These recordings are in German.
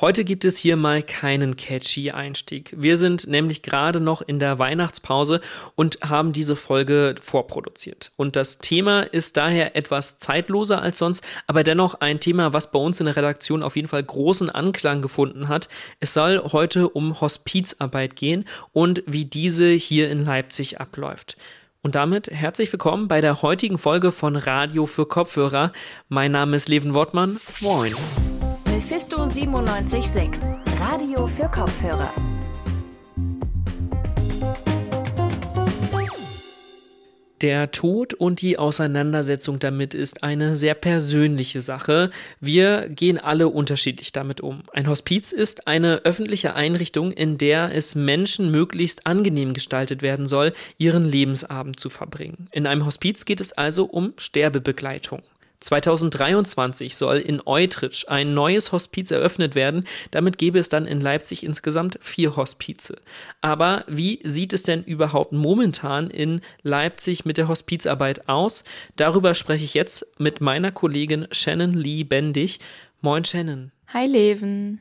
Heute gibt es hier mal keinen catchy Einstieg. Wir sind nämlich gerade noch in der Weihnachtspause und haben diese Folge vorproduziert. Und das Thema ist daher etwas zeitloser als sonst, aber dennoch ein Thema, was bei uns in der Redaktion auf jeden Fall großen Anklang gefunden hat. Es soll heute um Hospizarbeit gehen und wie diese hier in Leipzig abläuft. Und damit herzlich willkommen bei der heutigen Folge von Radio für Kopfhörer. Mein Name ist Leven Wortmann. Moin. Mephisto 976, Radio für Kopfhörer. Der Tod und die Auseinandersetzung damit ist eine sehr persönliche Sache. Wir gehen alle unterschiedlich damit um. Ein Hospiz ist eine öffentliche Einrichtung, in der es Menschen möglichst angenehm gestaltet werden soll, ihren Lebensabend zu verbringen. In einem Hospiz geht es also um Sterbebegleitung. 2023 soll in Eutrich ein neues Hospiz eröffnet werden. Damit gäbe es dann in Leipzig insgesamt vier Hospize. Aber wie sieht es denn überhaupt momentan in Leipzig mit der Hospizarbeit aus? Darüber spreche ich jetzt mit meiner Kollegin Shannon Lee Bendig. Moin Shannon. Hi Leven.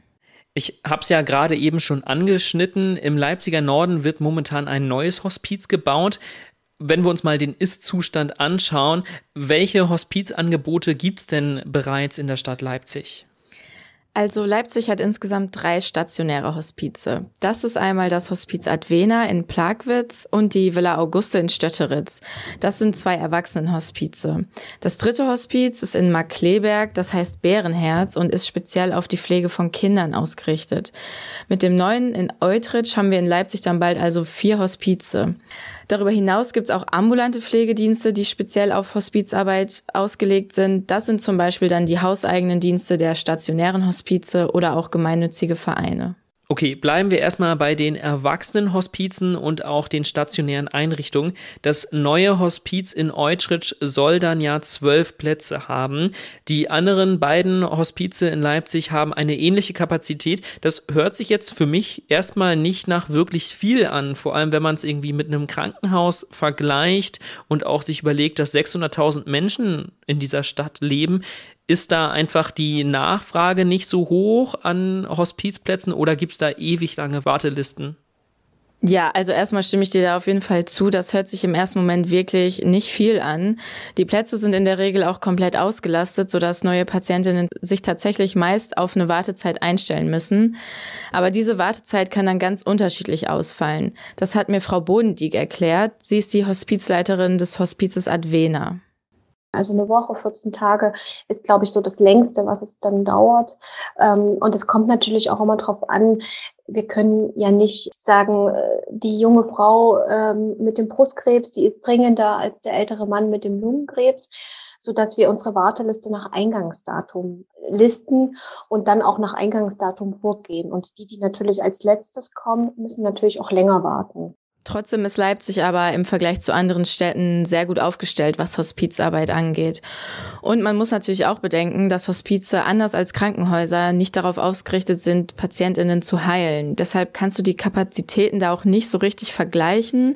Ich habe es ja gerade eben schon angeschnitten. Im Leipziger Norden wird momentan ein neues Hospiz gebaut wenn wir uns mal den Ist-Zustand anschauen, welche Hospizangebote gibt es denn bereits in der Stadt Leipzig? Also Leipzig hat insgesamt drei stationäre Hospize. Das ist einmal das Hospiz Advena in Plagwitz und die Villa Auguste in Stötteritz. Das sind zwei Erwachsenenhospize. Das dritte Hospiz ist in Markleberg, das heißt Bärenherz und ist speziell auf die Pflege von Kindern ausgerichtet. Mit dem neuen in Eutrich haben wir in Leipzig dann bald also vier Hospize. Darüber hinaus gibt es auch ambulante Pflegedienste, die speziell auf Hospizarbeit ausgelegt sind. Das sind zum Beispiel dann die hauseigenen Dienste der stationären Hospize oder auch gemeinnützige Vereine. Okay, bleiben wir erstmal bei den Erwachsenenhospizen und auch den stationären Einrichtungen. Das neue Hospiz in Eutrich soll dann ja zwölf Plätze haben. Die anderen beiden Hospize in Leipzig haben eine ähnliche Kapazität. Das hört sich jetzt für mich erstmal nicht nach wirklich viel an, vor allem wenn man es irgendwie mit einem Krankenhaus vergleicht und auch sich überlegt, dass 600.000 Menschen in dieser Stadt leben. Ist da einfach die Nachfrage nicht so hoch an Hospizplätzen oder gibt es da ewig lange Wartelisten? Ja, also erstmal stimme ich dir da auf jeden Fall zu. Das hört sich im ersten Moment wirklich nicht viel an. Die Plätze sind in der Regel auch komplett ausgelastet, sodass neue Patientinnen sich tatsächlich meist auf eine Wartezeit einstellen müssen. Aber diese Wartezeit kann dann ganz unterschiedlich ausfallen. Das hat mir Frau Bodendieck erklärt. Sie ist die Hospizleiterin des Hospizes Advena. Also eine Woche, 14 Tage ist, glaube ich, so das längste, was es dann dauert. Ähm, und es kommt natürlich auch immer darauf an, wir können ja nicht sagen, äh, die junge Frau ähm, mit dem Brustkrebs, die ist dringender als der ältere Mann mit dem Lungenkrebs, so dass wir unsere Warteliste nach Eingangsdatum listen und dann auch nach Eingangsdatum vorgehen. Und die, die natürlich als letztes kommen, müssen natürlich auch länger warten. Trotzdem ist Leipzig aber im Vergleich zu anderen Städten sehr gut aufgestellt, was Hospizarbeit angeht. Und man muss natürlich auch bedenken, dass Hospize anders als Krankenhäuser nicht darauf ausgerichtet sind, Patientinnen zu heilen. Deshalb kannst du die Kapazitäten da auch nicht so richtig vergleichen.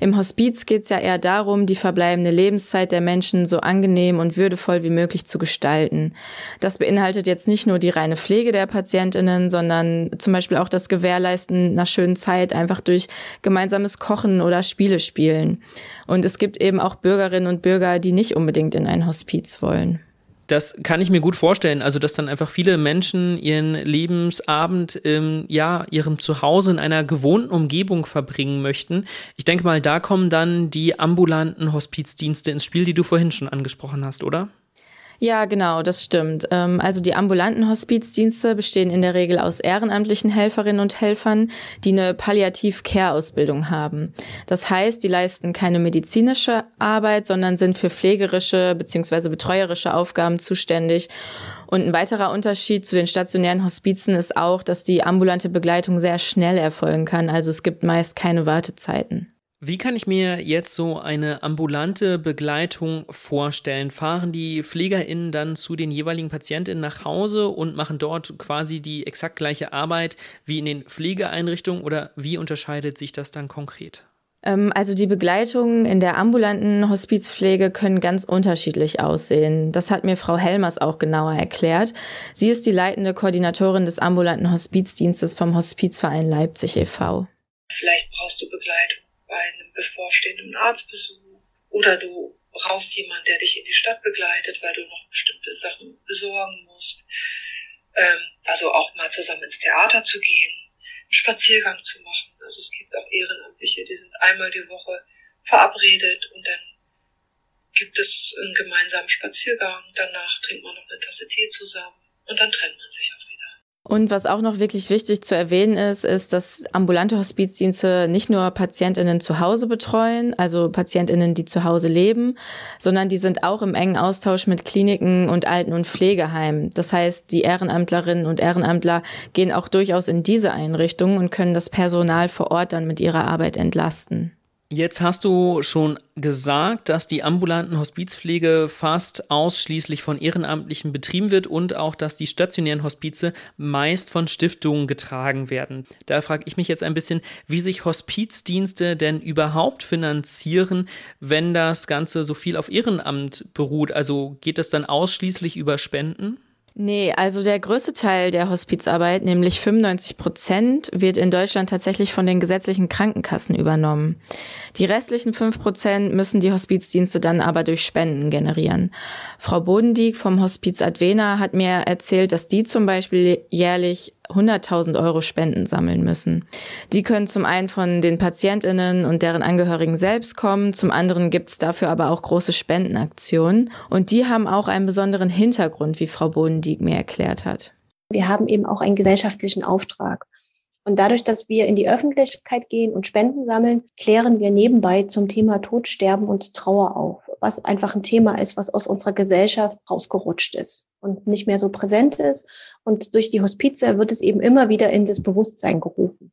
Im Hospiz geht es ja eher darum, die verbleibende Lebenszeit der Menschen so angenehm und würdevoll wie möglich zu gestalten. Das beinhaltet jetzt nicht nur die reine Pflege der Patientinnen, sondern zum Beispiel auch das Gewährleisten einer schönen Zeit einfach durch gemeinsame gemeinsames Kochen oder Spiele spielen. Und es gibt eben auch Bürgerinnen und Bürger, die nicht unbedingt in ein Hospiz wollen. Das kann ich mir gut vorstellen. Also, dass dann einfach viele Menschen ihren Lebensabend im, ja, ihrem Zuhause in einer gewohnten Umgebung verbringen möchten. Ich denke mal, da kommen dann die ambulanten Hospizdienste ins Spiel, die du vorhin schon angesprochen hast, oder? Ja, genau, das stimmt. Ähm, also die ambulanten Hospizdienste bestehen in der Regel aus ehrenamtlichen Helferinnen und Helfern, die eine Palliativ-Care-Ausbildung haben. Das heißt, die leisten keine medizinische Arbeit, sondern sind für pflegerische bzw. betreuerische Aufgaben zuständig. Und ein weiterer Unterschied zu den stationären Hospizen ist auch, dass die ambulante Begleitung sehr schnell erfolgen kann. Also es gibt meist keine Wartezeiten. Wie kann ich mir jetzt so eine ambulante Begleitung vorstellen? Fahren die PflegerInnen dann zu den jeweiligen PatientInnen nach Hause und machen dort quasi die exakt gleiche Arbeit wie in den Pflegeeinrichtungen oder wie unterscheidet sich das dann konkret? Ähm, also die Begleitungen in der ambulanten Hospizpflege können ganz unterschiedlich aussehen. Das hat mir Frau Helmers auch genauer erklärt. Sie ist die leitende Koordinatorin des ambulanten Hospizdienstes vom Hospizverein Leipzig e.V. Vielleicht brauchst du Begleitung bei einem bevorstehenden Arztbesuch oder du brauchst jemanden, der dich in die Stadt begleitet, weil du noch bestimmte Sachen besorgen musst. Ähm, also auch mal zusammen ins Theater zu gehen, einen Spaziergang zu machen. Also es gibt auch Ehrenamtliche, die sind einmal die Woche verabredet und dann gibt es einen gemeinsamen Spaziergang. Danach trinkt man noch eine Tasse Tee zusammen und dann trennt man sich auch und was auch noch wirklich wichtig zu erwähnen ist, ist, dass ambulante Hospizdienste nicht nur Patientinnen zu Hause betreuen, also Patientinnen, die zu Hause leben, sondern die sind auch im engen Austausch mit Kliniken und Alten- und Pflegeheimen. Das heißt, die Ehrenamtlerinnen und Ehrenamtler gehen auch durchaus in diese Einrichtungen und können das Personal vor Ort dann mit ihrer Arbeit entlasten. Jetzt hast du schon gesagt, dass die ambulanten Hospizpflege fast ausschließlich von Ehrenamtlichen betrieben wird und auch, dass die stationären Hospize meist von Stiftungen getragen werden. Da frage ich mich jetzt ein bisschen, wie sich Hospizdienste denn überhaupt finanzieren, wenn das Ganze so viel auf Ehrenamt beruht. Also geht das dann ausschließlich über Spenden? Nee, also der größte Teil der Hospizarbeit, nämlich 95 Prozent, wird in Deutschland tatsächlich von den gesetzlichen Krankenkassen übernommen. Die restlichen fünf Prozent müssen die Hospizdienste dann aber durch Spenden generieren. Frau Bodendieck vom Hospiz Advena hat mir erzählt, dass die zum Beispiel jährlich 100.000 Euro Spenden sammeln müssen. Die können zum einen von den Patientinnen und deren Angehörigen selbst kommen, zum anderen gibt es dafür aber auch große Spendenaktionen und die haben auch einen besonderen Hintergrund, wie Frau Bodendieck mir erklärt hat. Wir haben eben auch einen gesellschaftlichen Auftrag. Und dadurch, dass wir in die Öffentlichkeit gehen und Spenden sammeln, klären wir nebenbei zum Thema Tod, Sterben und Trauer auf, was einfach ein Thema ist, was aus unserer Gesellschaft rausgerutscht ist und nicht mehr so präsent ist. Und durch die Hospize wird es eben immer wieder in das Bewusstsein gerufen.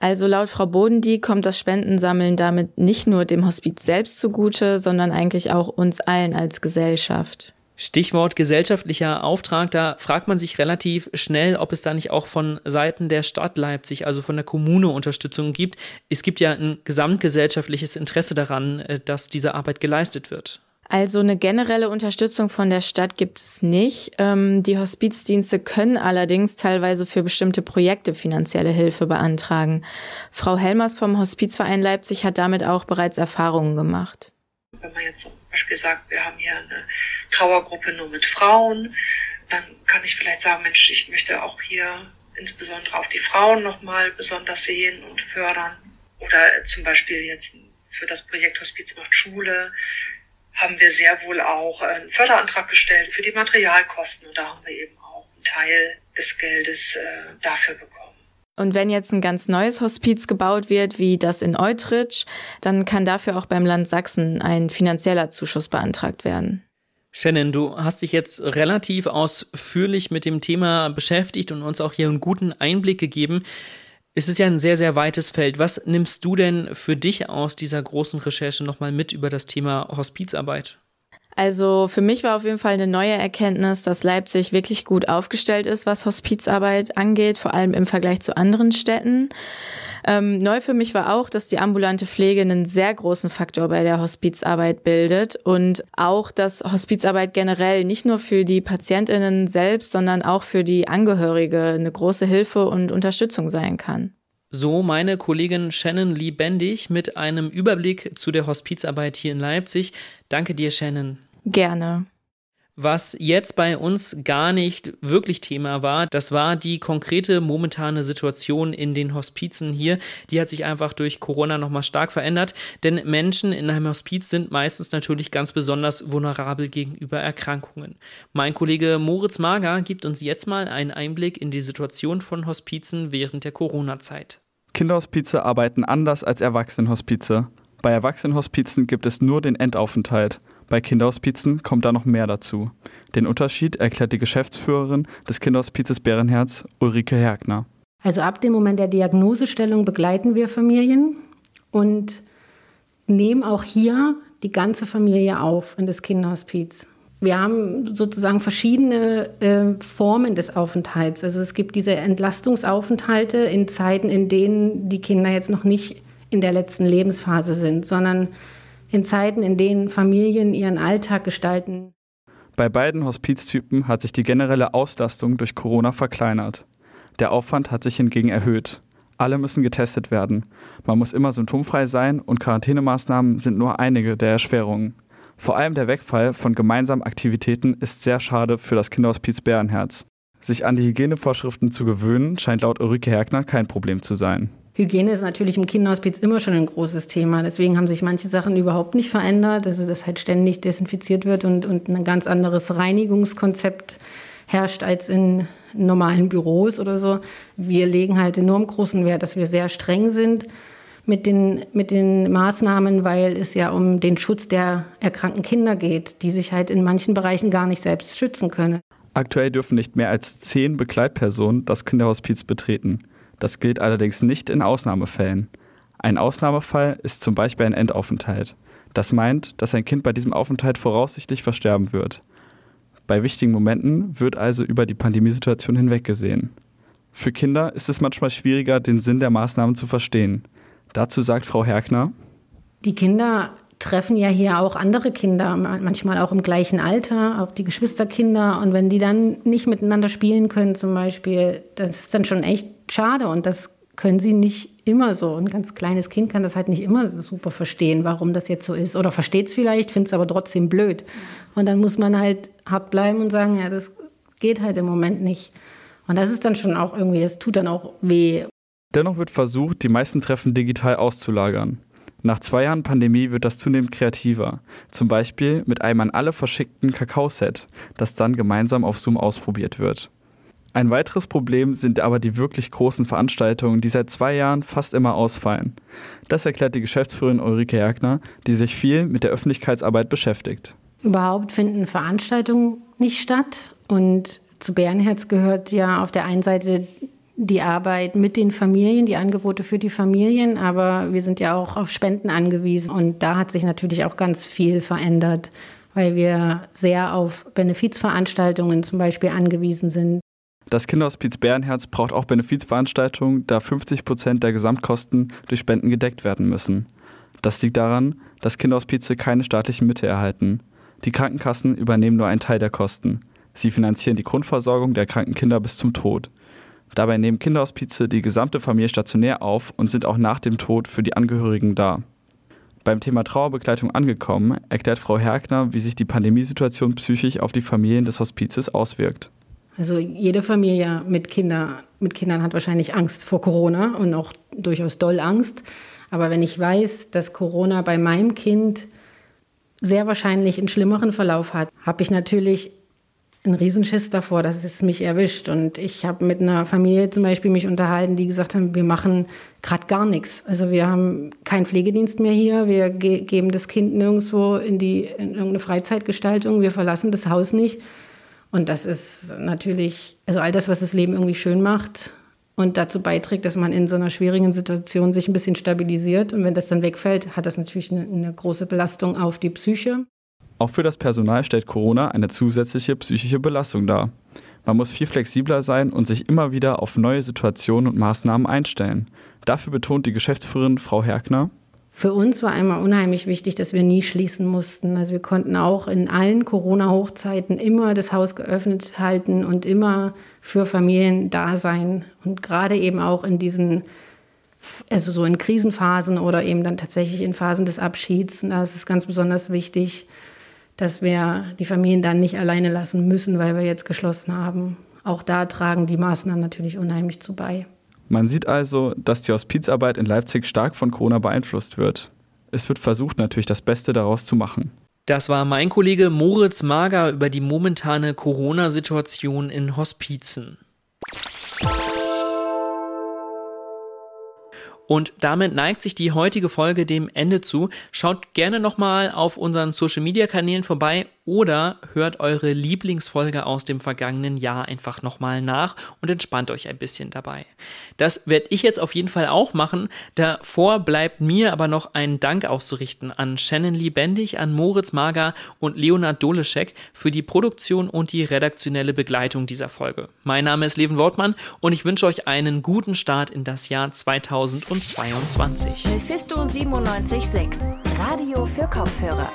Also laut Frau Bodendie kommt das Spendensammeln damit nicht nur dem Hospiz selbst zugute, sondern eigentlich auch uns allen als Gesellschaft. Stichwort gesellschaftlicher Auftrag, da fragt man sich relativ schnell, ob es da nicht auch von Seiten der Stadt Leipzig, also von der Kommune Unterstützung gibt. Es gibt ja ein gesamtgesellschaftliches Interesse daran, äh, dass diese Arbeit geleistet wird. Also eine generelle Unterstützung von der Stadt gibt es nicht. Ähm, die Hospizdienste können allerdings teilweise für bestimmte Projekte finanzielle Hilfe beantragen. Frau Helmers vom Hospizverein Leipzig hat damit auch bereits Erfahrungen gemacht. Wenn man jetzt Beispiel sagt, wir haben hier eine Trauergruppe nur mit Frauen, dann kann ich vielleicht sagen, Mensch, ich möchte auch hier insbesondere auch die Frauen nochmal besonders sehen und fördern. Oder zum Beispiel jetzt für das Projekt Hospiz macht Schule haben wir sehr wohl auch einen Förderantrag gestellt für die Materialkosten und da haben wir eben auch einen Teil des Geldes äh, dafür bekommen. Und wenn jetzt ein ganz neues Hospiz gebaut wird, wie das in Eutrich, dann kann dafür auch beim Land Sachsen ein finanzieller Zuschuss beantragt werden. Shannon, du hast dich jetzt relativ ausführlich mit dem Thema beschäftigt und uns auch hier einen guten Einblick gegeben. Es ist ja ein sehr, sehr weites Feld. Was nimmst du denn für dich aus dieser großen Recherche nochmal mit über das Thema Hospizarbeit? Also für mich war auf jeden Fall eine neue Erkenntnis, dass Leipzig wirklich gut aufgestellt ist, was Hospizarbeit angeht, vor allem im Vergleich zu anderen Städten. Ähm, neu für mich war auch, dass die ambulante Pflege einen sehr großen Faktor bei der Hospizarbeit bildet und auch, dass Hospizarbeit generell nicht nur für die Patientinnen selbst, sondern auch für die Angehörige eine große Hilfe und Unterstützung sein kann. So meine Kollegin Shannon Lee Bendig mit einem Überblick zu der Hospizarbeit hier in Leipzig. Danke dir, Shannon. Gerne. Was jetzt bei uns gar nicht wirklich Thema war, das war die konkrete momentane Situation in den Hospizen hier. Die hat sich einfach durch Corona nochmal stark verändert, denn Menschen in einem Hospiz sind meistens natürlich ganz besonders vulnerabel gegenüber Erkrankungen. Mein Kollege Moritz Mager gibt uns jetzt mal einen Einblick in die Situation von Hospizen während der Corona-Zeit. Kinderhospize arbeiten anders als Erwachsenenhospize. Bei Erwachsenenhospizen gibt es nur den Endaufenthalt. Bei Kinderhospizen kommt da noch mehr dazu. Den Unterschied erklärt die Geschäftsführerin des Kinderhospizes Bärenherz, Ulrike Hergner. Also ab dem Moment der Diagnosestellung begleiten wir Familien und nehmen auch hier die ganze Familie auf in das Kinderhospiz. Wir haben sozusagen verschiedene äh, Formen des Aufenthalts. Also es gibt diese Entlastungsaufenthalte in Zeiten, in denen die Kinder jetzt noch nicht in der letzten Lebensphase sind, sondern in Zeiten, in denen Familien ihren Alltag gestalten. Bei beiden Hospiztypen hat sich die generelle Auslastung durch Corona verkleinert. Der Aufwand hat sich hingegen erhöht. Alle müssen getestet werden. Man muss immer symptomfrei sein und Quarantänemaßnahmen sind nur einige der Erschwerungen. Vor allem der Wegfall von gemeinsamen Aktivitäten ist sehr schade für das Kinderhospiz Bärenherz. Sich an die Hygienevorschriften zu gewöhnen, scheint laut Ulrike Herkner kein Problem zu sein. Hygiene ist natürlich im Kinderhospiz immer schon ein großes Thema. Deswegen haben sich manche Sachen überhaupt nicht verändert. Also, dass halt ständig desinfiziert wird und, und ein ganz anderes Reinigungskonzept herrscht als in normalen Büros oder so. Wir legen halt enorm großen Wert, dass wir sehr streng sind mit den, mit den Maßnahmen, weil es ja um den Schutz der erkrankten Kinder geht, die sich halt in manchen Bereichen gar nicht selbst schützen können. Aktuell dürfen nicht mehr als zehn Begleitpersonen das Kinderhospiz betreten. Das gilt allerdings nicht in Ausnahmefällen. Ein Ausnahmefall ist zum Beispiel ein Endaufenthalt. Das meint, dass ein Kind bei diesem Aufenthalt voraussichtlich versterben wird. Bei wichtigen Momenten wird also über die Pandemiesituation hinweggesehen. Für Kinder ist es manchmal schwieriger, den Sinn der Maßnahmen zu verstehen. Dazu sagt Frau Herkner, die Kinder treffen ja hier auch andere Kinder, manchmal auch im gleichen Alter, auch die Geschwisterkinder. Und wenn die dann nicht miteinander spielen können zum Beispiel, das ist dann schon echt schade. Und das können sie nicht immer so. Ein ganz kleines Kind kann das halt nicht immer super verstehen, warum das jetzt so ist. Oder versteht es vielleicht, findet es aber trotzdem blöd. Und dann muss man halt hart bleiben und sagen, ja, das geht halt im Moment nicht. Und das ist dann schon auch irgendwie, das tut dann auch weh. Dennoch wird versucht, die meisten Treffen digital auszulagern. Nach zwei Jahren Pandemie wird das zunehmend kreativer. Zum Beispiel mit einem an alle verschickten Kakaoset, das dann gemeinsam auf Zoom ausprobiert wird. Ein weiteres Problem sind aber die wirklich großen Veranstaltungen, die seit zwei Jahren fast immer ausfallen. Das erklärt die Geschäftsführerin Ulrike Jagner, die sich viel mit der Öffentlichkeitsarbeit beschäftigt. Überhaupt finden Veranstaltungen nicht statt und zu Bärenherz gehört ja auf der einen Seite die Arbeit mit den Familien, die Angebote für die Familien, aber wir sind ja auch auf Spenden angewiesen und da hat sich natürlich auch ganz viel verändert, weil wir sehr auf Benefizveranstaltungen zum Beispiel angewiesen sind. Das Kinderhospiz Bärenherz braucht auch Benefizveranstaltungen, da 50 Prozent der Gesamtkosten durch Spenden gedeckt werden müssen. Das liegt daran, dass Kinderhospize keine staatlichen Mittel erhalten. Die Krankenkassen übernehmen nur einen Teil der Kosten. Sie finanzieren die Grundversorgung der kranken Kinder bis zum Tod. Dabei nehmen Kinderhospize die gesamte Familie stationär auf und sind auch nach dem Tod für die Angehörigen da. Beim Thema Trauerbegleitung angekommen, erklärt Frau Herkner, wie sich die Pandemiesituation psychisch auf die Familien des Hospizes auswirkt. Also jede Familie mit, Kinder, mit Kindern hat wahrscheinlich Angst vor Corona und auch durchaus doll Angst. Aber wenn ich weiß, dass Corona bei meinem Kind sehr wahrscheinlich einen schlimmeren Verlauf hat, habe ich natürlich einen Riesenschiss davor, dass es mich erwischt. Und ich habe mit einer Familie zum Beispiel mich unterhalten, die gesagt haben, wir machen gerade gar nichts. Also wir haben keinen Pflegedienst mehr hier, wir ge geben das Kind nirgendwo in, die, in irgendeine Freizeitgestaltung, wir verlassen das Haus nicht. Und das ist natürlich, also all das, was das Leben irgendwie schön macht und dazu beiträgt, dass man in so einer schwierigen Situation sich ein bisschen stabilisiert. Und wenn das dann wegfällt, hat das natürlich eine, eine große Belastung auf die Psyche. Auch für das Personal stellt Corona eine zusätzliche psychische Belastung dar. Man muss viel flexibler sein und sich immer wieder auf neue Situationen und Maßnahmen einstellen. Dafür betont die Geschäftsführerin Frau Herkner. Für uns war einmal unheimlich wichtig, dass wir nie schließen mussten. Also wir konnten auch in allen Corona-Hochzeiten immer das Haus geöffnet halten und immer für Familien da sein. Und gerade eben auch in diesen, also so in Krisenphasen oder eben dann tatsächlich in Phasen des Abschieds. Und da ist es ganz besonders wichtig, dass wir die Familien dann nicht alleine lassen müssen, weil wir jetzt geschlossen haben. Auch da tragen die Maßnahmen natürlich unheimlich zu bei. Man sieht also, dass die Hospizarbeit in Leipzig stark von Corona beeinflusst wird. Es wird versucht, natürlich das Beste daraus zu machen. Das war mein Kollege Moritz Mager über die momentane Corona-Situation in Hospizen. Und damit neigt sich die heutige Folge dem Ende zu. Schaut gerne nochmal auf unseren Social Media Kanälen vorbei oder hört eure Lieblingsfolge aus dem vergangenen Jahr einfach nochmal nach und entspannt euch ein bisschen dabei. Das werde ich jetzt auf jeden Fall auch machen. Davor bleibt mir aber noch ein Dank auszurichten an Shannon Liebendig, an Moritz Mager und Leonard Doleschek für die Produktion und die redaktionelle Begleitung dieser Folge. Mein Name ist Leven Wortmann und ich wünsche euch einen guten Start in das Jahr 2022. Mephisto 976, Radio für Kopfhörer.